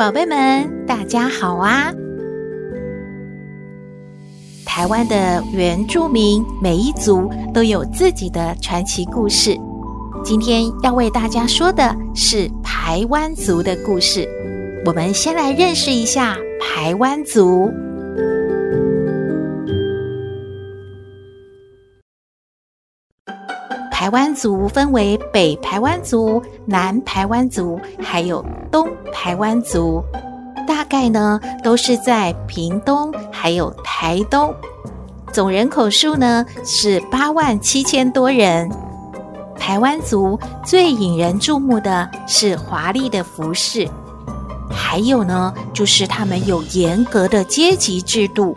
宝贝们，大家好啊！台湾的原住民每一族都有自己的传奇故事。今天要为大家说的是排湾族的故事。我们先来认识一下排湾族。排湾族分为北排湾族、南排湾族，还有东台湾族。大概呢都是在屏东还有台东。总人口数呢是八万七千多人。台湾族最引人注目的是华丽的服饰，还有呢就是他们有严格的阶级制度。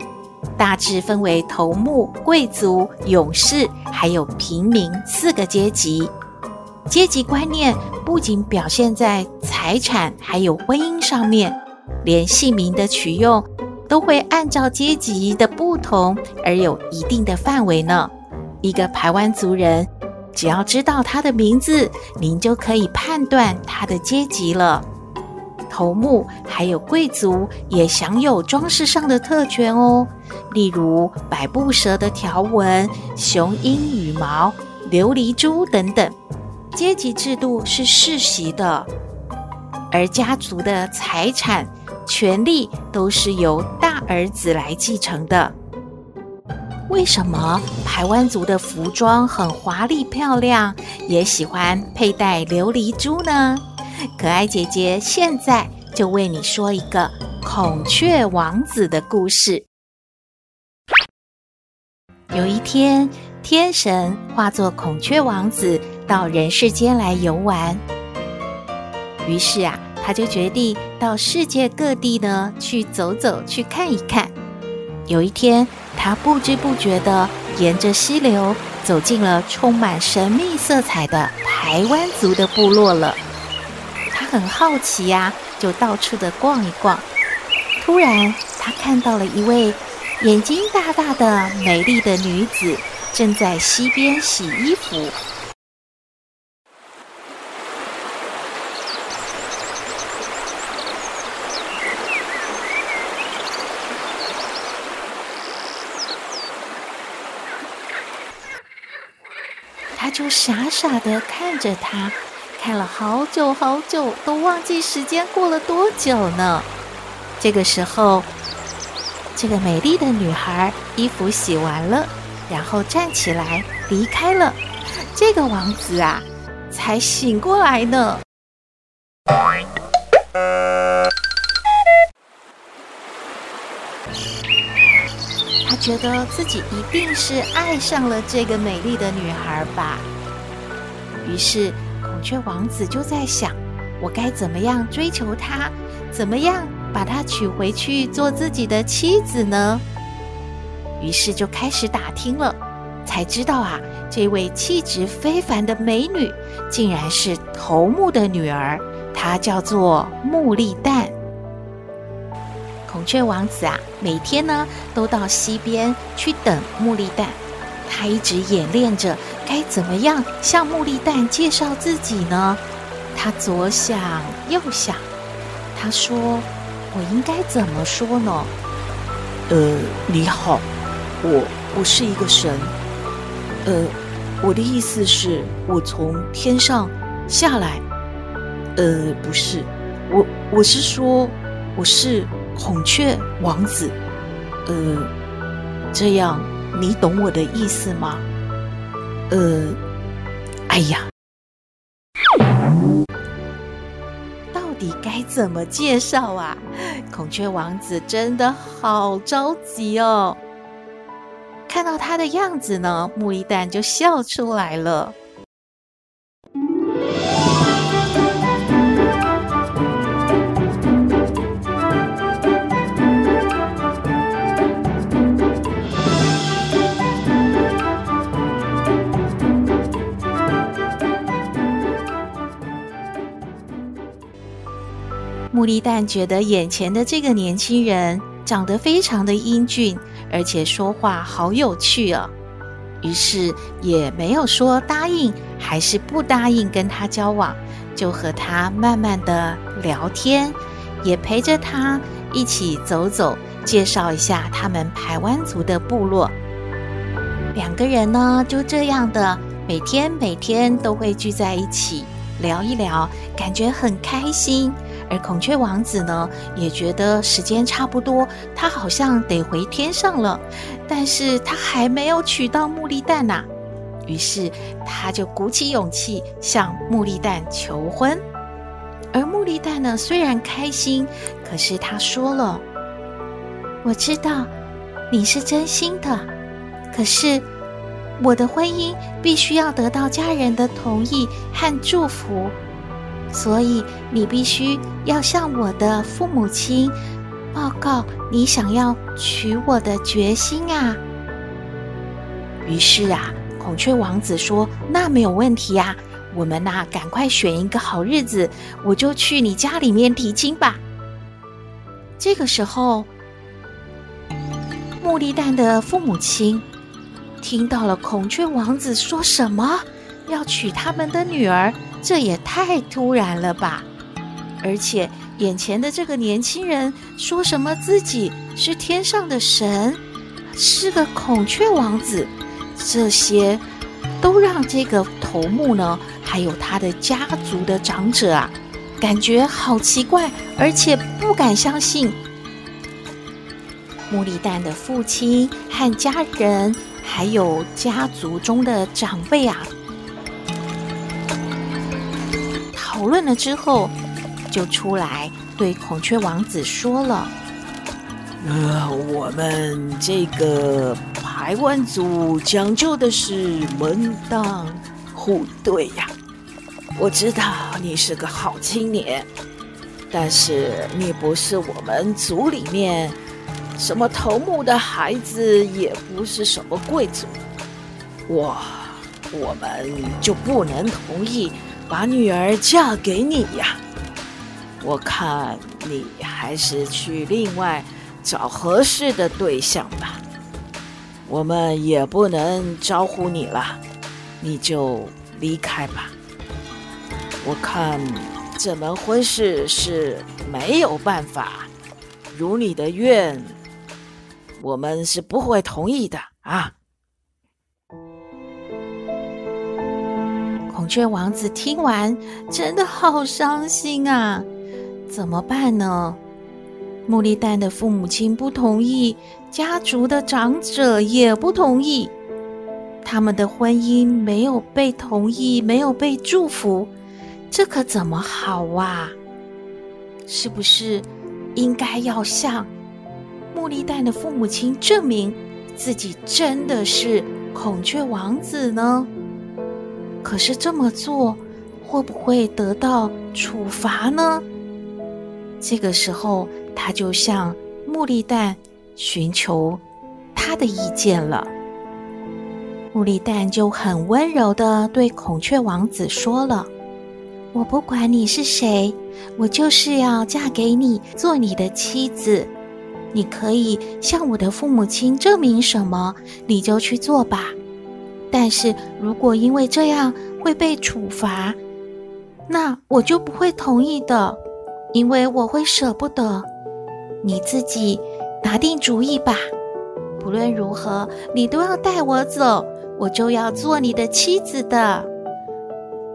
大致分为头目、贵族、勇士，还有平民四个阶级。阶级观念不仅表现在财产还有婚姻上面，连姓名的取用都会按照阶级的不同而有一定的范围呢。一个排湾族人，只要知道他的名字，您就可以判断他的阶级了。头目还有贵族也享有装饰上的特权哦，例如百步蛇的条纹、雄鹰羽毛、琉璃珠等等。阶级制度是世袭的，而家族的财产、权力都是由大儿子来继承的。为什么排湾族的服装很华丽漂亮，也喜欢佩戴琉璃珠呢？可爱姐姐现在就为你说一个孔雀王子的故事。有一天，天神化作孔雀王子到人世间来游玩，于是啊，他就决定到世界各地呢去走走，去看一看。有一天，他不知不觉地沿着溪流走进了充满神秘色彩的台湾族的部落了。他很好奇呀、啊，就到处的逛一逛。突然，他看到了一位眼睛大大的美丽的女子，正在溪边洗衣服。他就傻傻的看着她。看了好久好久，都忘记时间过了多久呢。这个时候，这个美丽的女孩衣服洗完了，然后站起来离开了。这个王子啊，才醒过来呢。他觉得自己一定是爱上了这个美丽的女孩吧，于是。孔雀王子就在想：我该怎么样追求她？怎么样把她娶回去做自己的妻子呢？于是就开始打听了，才知道啊，这位气质非凡的美女，竟然是头目的女儿，她叫做穆丽蛋。孔雀王子啊，每天呢都到溪边去等穆丽蛋。他一直演练着该怎么样向穆丽蛋介绍自己呢？他左想右想，他说：“我应该怎么说呢？”呃，你好，我我是一个神。呃，我的意思是，我从天上下来。呃，不是，我我是说，我是孔雀王子。呃，这样。你懂我的意思吗？呃，哎呀，到底该怎么介绍啊？孔雀王子真的好着急哦。看到他的样子呢，木一蛋就笑出来了。木力蛋觉得眼前的这个年轻人长得非常的英俊，而且说话好有趣哦。于是也没有说答应还是不答应跟他交往，就和他慢慢的聊天，也陪着他一起走走，介绍一下他们排湾族的部落。两个人呢，就这样的每天每天都会聚在一起聊一聊，感觉很开心。而孔雀王子呢，也觉得时间差不多，他好像得回天上了，但是他还没有娶到茉莉蛋呐、啊。于是他就鼓起勇气向茉莉蛋求婚。而茉莉蛋呢，虽然开心，可是他说了：“我知道你是真心的，可是我的婚姻必须要得到家人的同意和祝福。”所以你必须要向我的父母亲报告你想要娶我的决心啊！于是啊，孔雀王子说：“那没有问题呀，我们呐，赶快选一个好日子，我就去你家里面提亲吧。”这个时候，茉莉蛋的父母亲听到了孔雀王子说什么要娶他们的女儿。这也太突然了吧！而且眼前的这个年轻人说什么自己是天上的神，是个孔雀王子，这些都让这个头目呢，还有他的家族的长者啊，感觉好奇怪，而且不敢相信。茉莉蛋的父亲和家人，还有家族中的长辈啊。讨论了之后，就出来对孔雀王子说了：“呃，我们这个排湾族讲究的是门当户对呀。我知道你是个好青年，但是你不是我们族里面什么头目的孩子，也不是什么贵族，我我们就不能同意。”把女儿嫁给你呀！我看你还是去另外找合适的对象吧。我们也不能招呼你了，你就离开吧。我看这门婚事是没有办法如你的愿，我们是不会同意的啊。孔雀王子听完，真的好伤心啊！怎么办呢？茉莉蛋的父母亲不同意，家族的长者也不同意，他们的婚姻没有被同意，没有被祝福，这可怎么好啊？是不是应该要向茉莉蛋的父母亲证明自己真的是孔雀王子呢？可是这么做会不会得到处罚呢？这个时候，他就向茉莉蛋寻求他的意见了。茉莉蛋就很温柔地对孔雀王子说了：“我不管你是谁，我就是要嫁给你，做你的妻子。你可以向我的父母亲证明什么，你就去做吧。”但是如果因为这样会被处罚，那我就不会同意的，因为我会舍不得。你自己拿定主意吧。不论如何，你都要带我走，我就要做你的妻子的。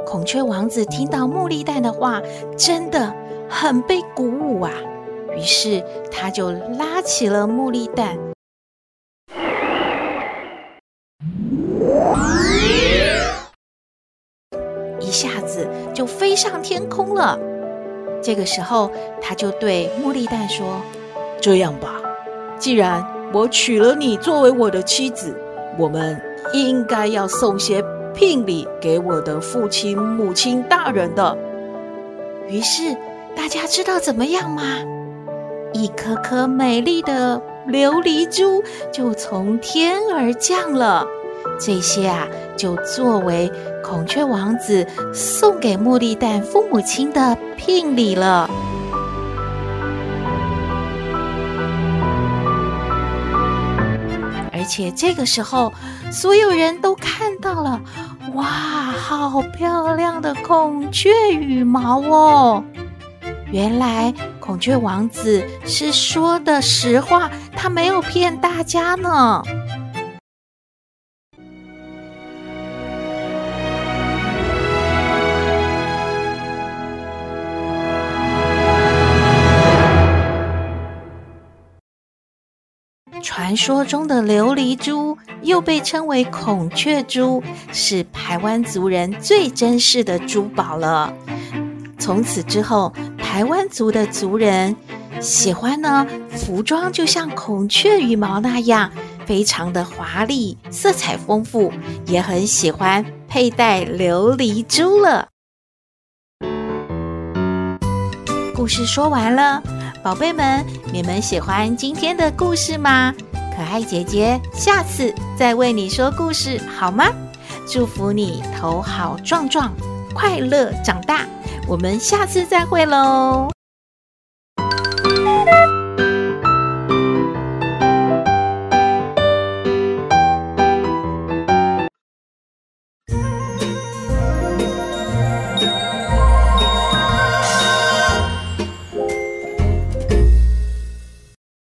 孔雀王子听到茉莉蛋的话，真的很被鼓舞啊，于是他就拉起了茉莉蛋。子就飞上天空了。这个时候，他就对茉莉蛋说：“这样吧，既然我娶了你作为我的妻子，我们应该要送些聘礼给我的父亲、母亲大人的。”于是，大家知道怎么样吗？一颗颗美丽的琉璃珠就从天而降了。这些啊就作为孔雀王子送给茉莉蛋父母亲的聘礼了。而且这个时候所有人都看到了哇好漂亮的孔雀羽毛哦。原来孔雀王子是说的实话他没有骗大家呢。传说中的琉璃珠又被称为孔雀珠，是台湾族人最珍视的珠宝了。从此之后，台湾族的族人喜欢呢，服装就像孔雀羽毛那样，非常的华丽，色彩丰富，也很喜欢佩戴琉璃珠了。故事说完了，宝贝们，你们喜欢今天的故事吗？可爱姐姐下次再为你说故事好吗？祝福你头好壮壮，快乐长大。我们下次再会喽。